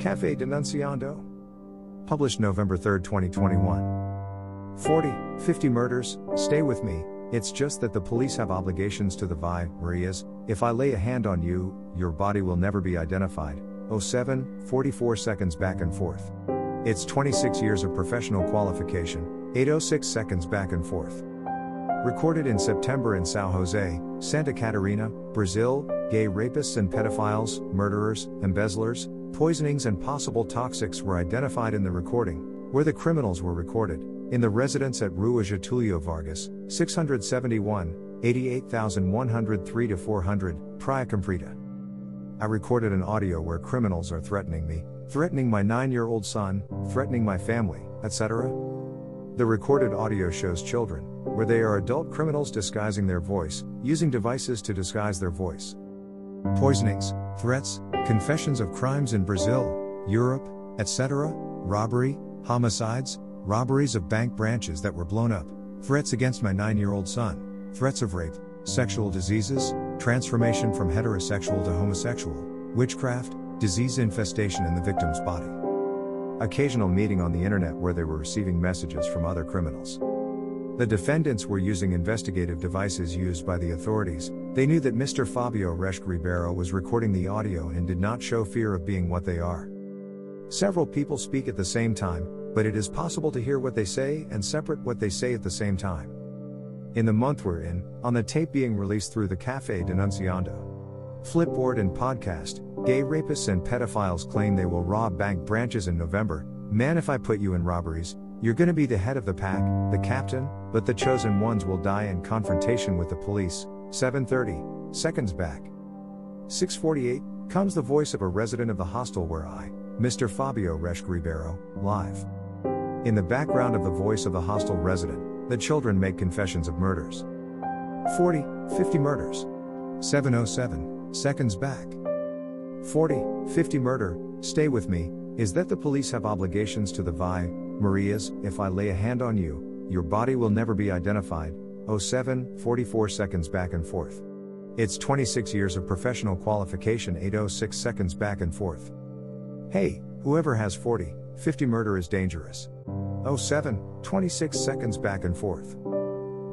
Cafe Denunciando. Published November 3, 2021. 40, 50 murders, stay with me, it's just that the police have obligations to the Vi, Marias. If I lay a hand on you, your body will never be identified. 07, 44 seconds back and forth. It's 26 years of professional qualification, 806 seconds back and forth. Recorded in September in Sao Jose, Santa Catarina, Brazil, gay rapists and pedophiles, murderers, embezzlers, poisonings, and possible toxics were identified in the recording, where the criminals were recorded, in the residence at Rua Getulio Vargas, 671, 88103 to 400, Praia Comprida. I recorded an audio where criminals are threatening me, threatening my nine year old son, threatening my family, etc. The recorded audio shows children, where they are adult criminals disguising their voice, using devices to disguise their voice. Poisonings, threats, confessions of crimes in Brazil, Europe, etc., robbery, homicides, robberies of bank branches that were blown up, threats against my nine year old son, threats of rape, sexual diseases, transformation from heterosexual to homosexual, witchcraft, disease infestation in the victim's body. Occasional meeting on the internet where they were receiving messages from other criminals. The defendants were using investigative devices used by the authorities. They knew that Mr. Fabio Resch Ribeiro was recording the audio and did not show fear of being what they are. Several people speak at the same time, but it is possible to hear what they say and separate what they say at the same time. In the month we're in, on the tape being released through the Cafe Denunciando, Flipboard and podcast, gay rapists and pedophiles claim they will rob bank branches in November. Man, if I put you in robberies, you're gonna be the head of the pack, the captain, but the chosen ones will die in confrontation with the police. 730 seconds back. 648 comes the voice of a resident of the hostel where I, Mr. Fabio Resch Ribeiro, live. In the background of the voice of the hostel resident, the children make confessions of murders. 40, 50 murders. 707, seconds back. 40, 50 murder, stay with me, is that the police have obligations to the Vi, Marias, if I lay a hand on you, your body will never be identified. 07, 44 seconds back and forth. It's 26 years of professional qualification, 806 seconds back and forth. Hey, whoever has 40, 50 murder is dangerous. 07, 26 seconds back and forth.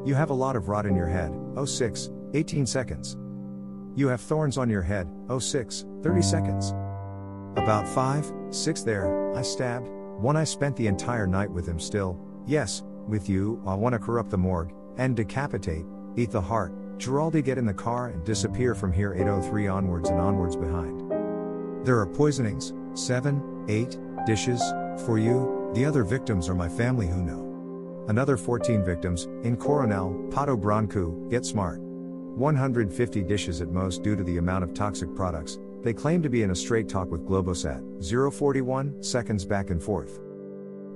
You have a lot of rot in your head, 06, 18 seconds. You have thorns on your head, 06, 30 seconds. About 5, 6 there, I stabbed, one I spent the entire night with him still, yes, with you, I wanna corrupt the morgue, and decapitate, eat the heart, Giraldi get in the car and disappear from here. 803 onwards and onwards behind. There are poisonings, 7, 8, dishes, for you, the other victims are my family who know. Another 14 victims, in Coronel, Pato Branco, get smart. 150 dishes at most due to the amount of toxic products, they claim to be in a straight talk with Globosat, 041 seconds back and forth.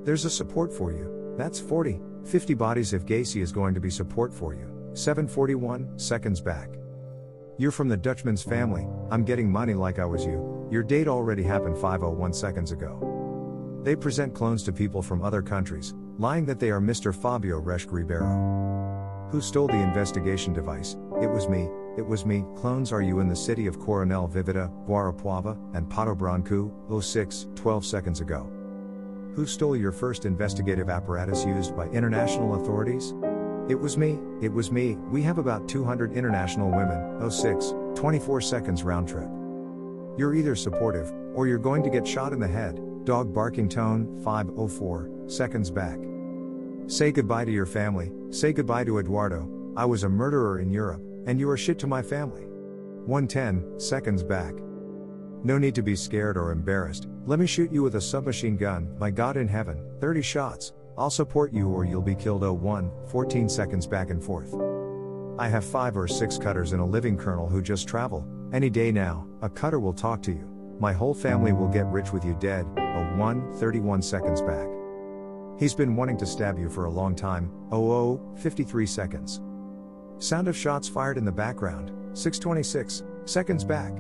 There's a support for you, that's 40, 50 bodies if Gacy is going to be support for you, 741 seconds back. You're from the Dutchman's family, I'm getting money like I was you, your date already happened 501 seconds ago. They present clones to people from other countries, lying that they are Mr. Fabio Resch Ribeiro. Who stole the investigation device? It was me, it was me. Clones are you in the city of Coronel Vivida, Guarapuava, and Pato Branco, 06, 12 seconds ago? Who stole your first investigative apparatus used by international authorities? It was me, it was me. We have about 200 international women, 06, 24 seconds round trip. You're either supportive, or you're going to get shot in the head. Dog barking tone, 504, seconds back. Say goodbye to your family, say goodbye to Eduardo, I was a murderer in Europe, and you are shit to my family. 110, seconds back. No need to be scared or embarrassed, let me shoot you with a submachine gun, my God in heaven, 30 shots, I'll support you or you'll be killed 01, 14 seconds back and forth. I have 5 or 6 cutters in a living colonel who just travel, any day now, a cutter will talk to you. My whole family will get rich with you dead, a 1, 31 seconds back. He's been wanting to stab you for a long time, oh, 53 seconds. Sound of shots fired in the background, 626 seconds back.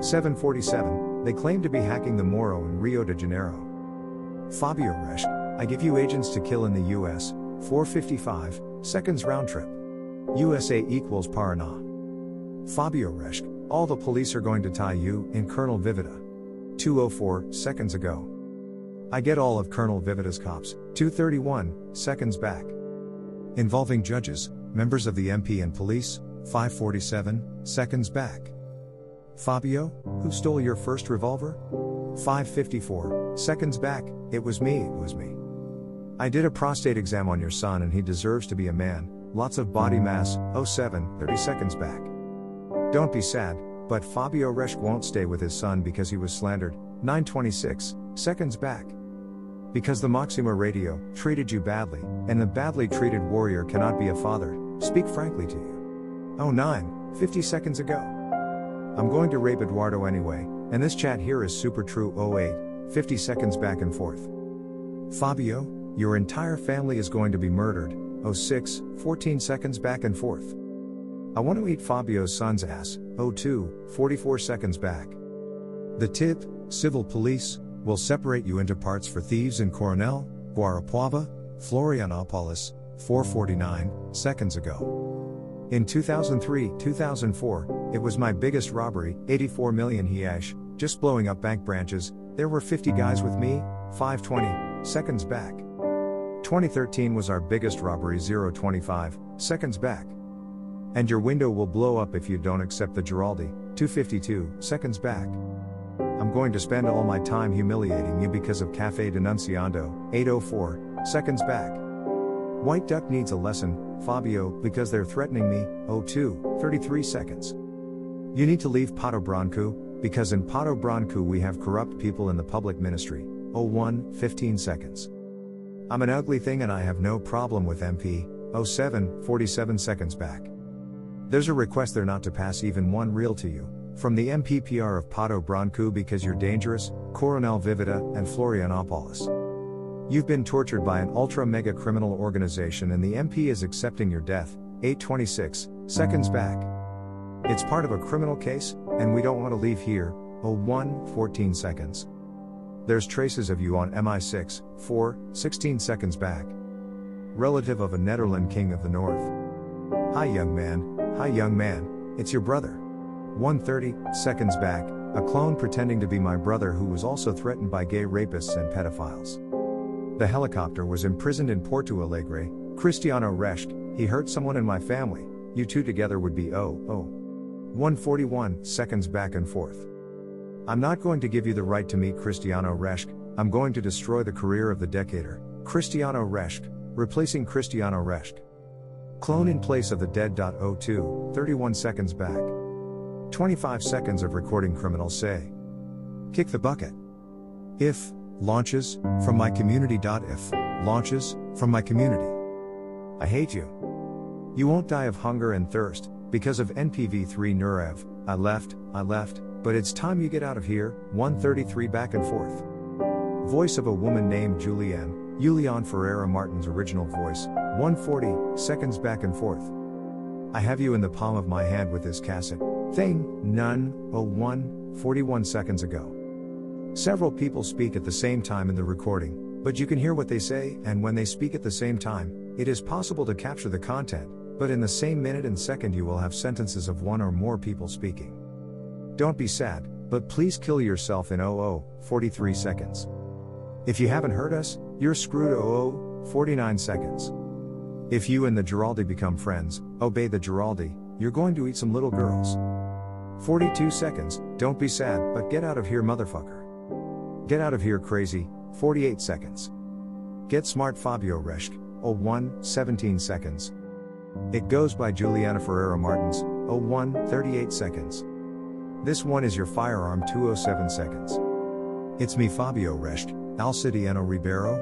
747, they claim to be hacking the Moro in Rio de Janeiro. Fabio Resch, I give you agents to kill in the US, 455 seconds round trip. USA equals Paraná. Fabio Resch, all the police are going to tie you, in Colonel Vivida. 204 seconds ago. I get all of Colonel Vivida's cops, 231 seconds back. Involving judges, members of the MP and police, 547 seconds back. Fabio, who stole your first revolver? 554 seconds back, it was me, it was me. I did a prostate exam on your son and he deserves to be a man, lots of body mass, 07, 30 seconds back. Don't be sad, but Fabio Resch won't stay with his son because he was slandered, 926 seconds back. Because the Maxima radio treated you badly, and the badly treated warrior cannot be a father, speak frankly to you. Oh 9, 50 seconds ago. I'm going to rape Eduardo anyway, and this chat here is super true 08, 50 seconds back and forth. Fabio, your entire family is going to be murdered, 06, 14 seconds back and forth. I want to eat Fabio's son's ass, 02, 44 seconds back. The tip, civil police, will separate you into parts for thieves in Coronel, Guarapuava, Florianopolis, 449 seconds ago. In 2003 2004, it was my biggest robbery, 84 million reais, just blowing up bank branches. There were 50 guys with me, 520 seconds back. 2013 was our biggest robbery, 025 seconds back. And your window will blow up if you don't accept the Giraldi, 252 seconds back. I'm going to spend all my time humiliating you because of Cafe Denunciando, 804, seconds back. White Duck needs a lesson, Fabio, because they're threatening me, 02, 33 seconds. You need to leave Pato Branco, because in Pato Branco we have corrupt people in the public ministry, 01, 15 seconds. I'm an ugly thing and I have no problem with MP, 07, 47 seconds back. There's a request there not to pass even one reel to you, from the MPPR of Pato Branco because you're dangerous, Coronel Vivida, and Florianopolis. You've been tortured by an ultra mega criminal organization and the MP is accepting your death, 826, seconds back. It's part of a criminal case, and we don't want to leave here, 01, 14 seconds. There's traces of you on MI6, 4, 16 seconds back. Relative of a Netherland king of the north. Hi young man, hi young man, it's your brother. 130 seconds back, a clone pretending to be my brother who was also threatened by gay rapists and pedophiles. The helicopter was imprisoned in Porto Alegre, Cristiano Reschke, he hurt someone in my family, you two together would be oh, oh. 141 seconds back and forth. I'm not going to give you the right to meet Cristiano Reschke, I'm going to destroy the career of the decader, Cristiano Reschke, replacing Cristiano Reschke. Clone in place of the dead. 02, 31 seconds back. 25 seconds of recording criminals say. Kick the bucket. If, launches, from my community. If, launches, from my community. I hate you. You won't die of hunger and thirst, because of NPV3 Nurev, I left, I left, but it's time you get out of here, 133 back and forth. Voice of a woman named Julianne, Julian Ferreira Martins original voice, 140 seconds back and forth. I have you in the palm of my hand with this cassette. Thing, none, 01, 41 seconds ago. Several people speak at the same time in the recording, but you can hear what they say, and when they speak at the same time, it is possible to capture the content, but in the same minute and second you will have sentences of one or more people speaking. Don't be sad, but please kill yourself in 00, 43 seconds. If you haven't heard us, you're screwed 00, 49 seconds. If you and the Giraldi become friends, obey the Giraldi, you're going to eat some little girls. 42 seconds, don't be sad, but get out of here, motherfucker. Get out of here, crazy, 48 seconds. Get smart, Fabio Reschke, 01, 17 seconds. It goes by Juliana Ferreira Martins, 01, 38 seconds. This one is your firearm, 207 seconds. It's me, Fabio Reschke, Alcidiano Ribeiro,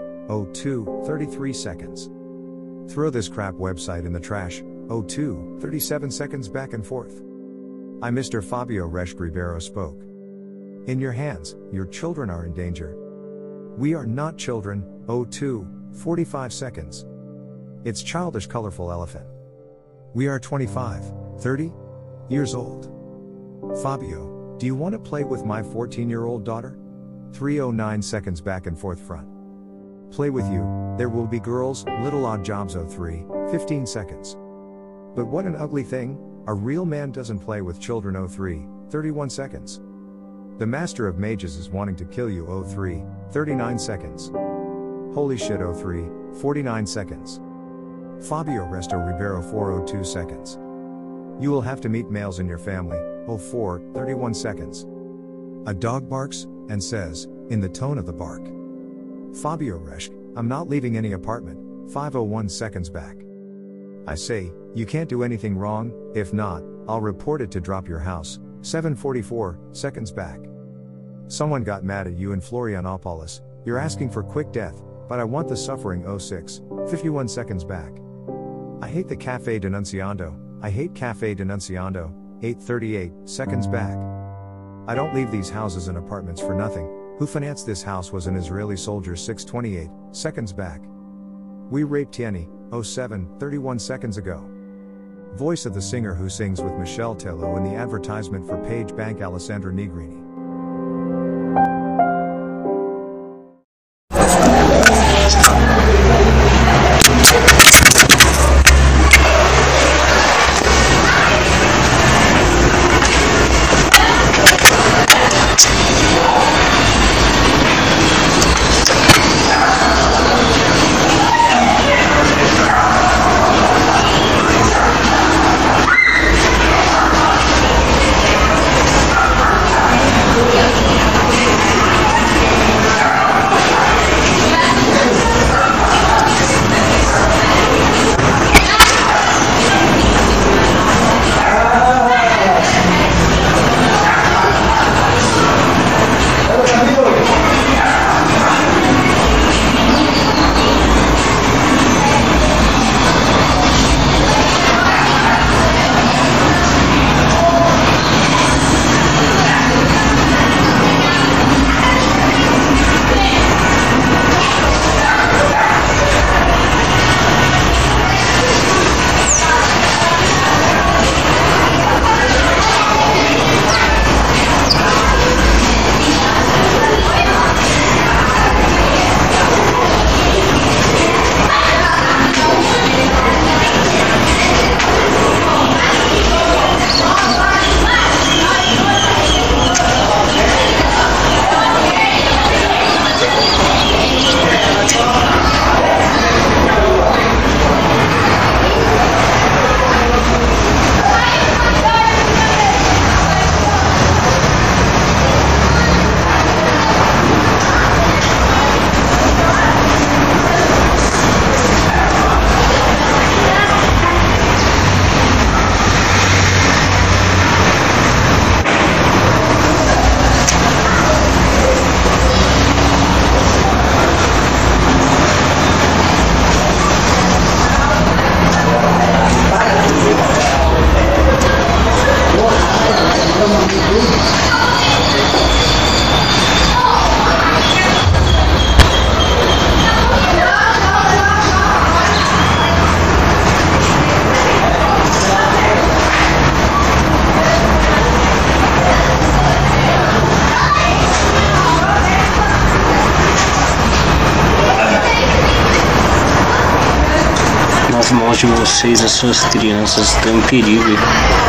02, 33 seconds. Throw this crap website in the trash, 02, 37 seconds back and forth. I, Mr. Fabio Reschke Ribeiro spoke. In your hands, your children are in danger. We are not children, 02, 45 seconds. It's childish colorful elephant. We are 25, 30 years old. Fabio, do you want to play with my 14 year old daughter? 309 seconds back and forth front. Play with you, there will be girls, little odd jobs 03, 15 seconds. But what an ugly thing, A real man doesn't play with children 03, 31 seconds. The Master of Mages is wanting to kill you 03, 39 seconds. Holy shit 03, 49 seconds. Fabio Resto Ribeiro 402 seconds. You will have to meet males in your family, 04, 31 seconds. A dog barks, and says, in the tone of the bark. Fabio Resch, I'm not leaving any apartment, 501 seconds back. I say, you can't do anything wrong, if not, I'll report it to drop your house, 744 seconds back. Someone got mad at you in Florianopolis, you're asking for quick death, but I want the suffering 06, 51 seconds back. I hate the Cafe Denunciando, I hate Cafe Denunciando, 838 seconds back. I don't leave these houses and apartments for nothing. Who financed this house was an Israeli soldier 628 seconds back. We raped Tieni, 07, 31 seconds ago. Voice of the singer who sings with Michel Teló in the advertisement for PagBank Alessandra Negrini. De vocês, as suas crianças estão em perigo.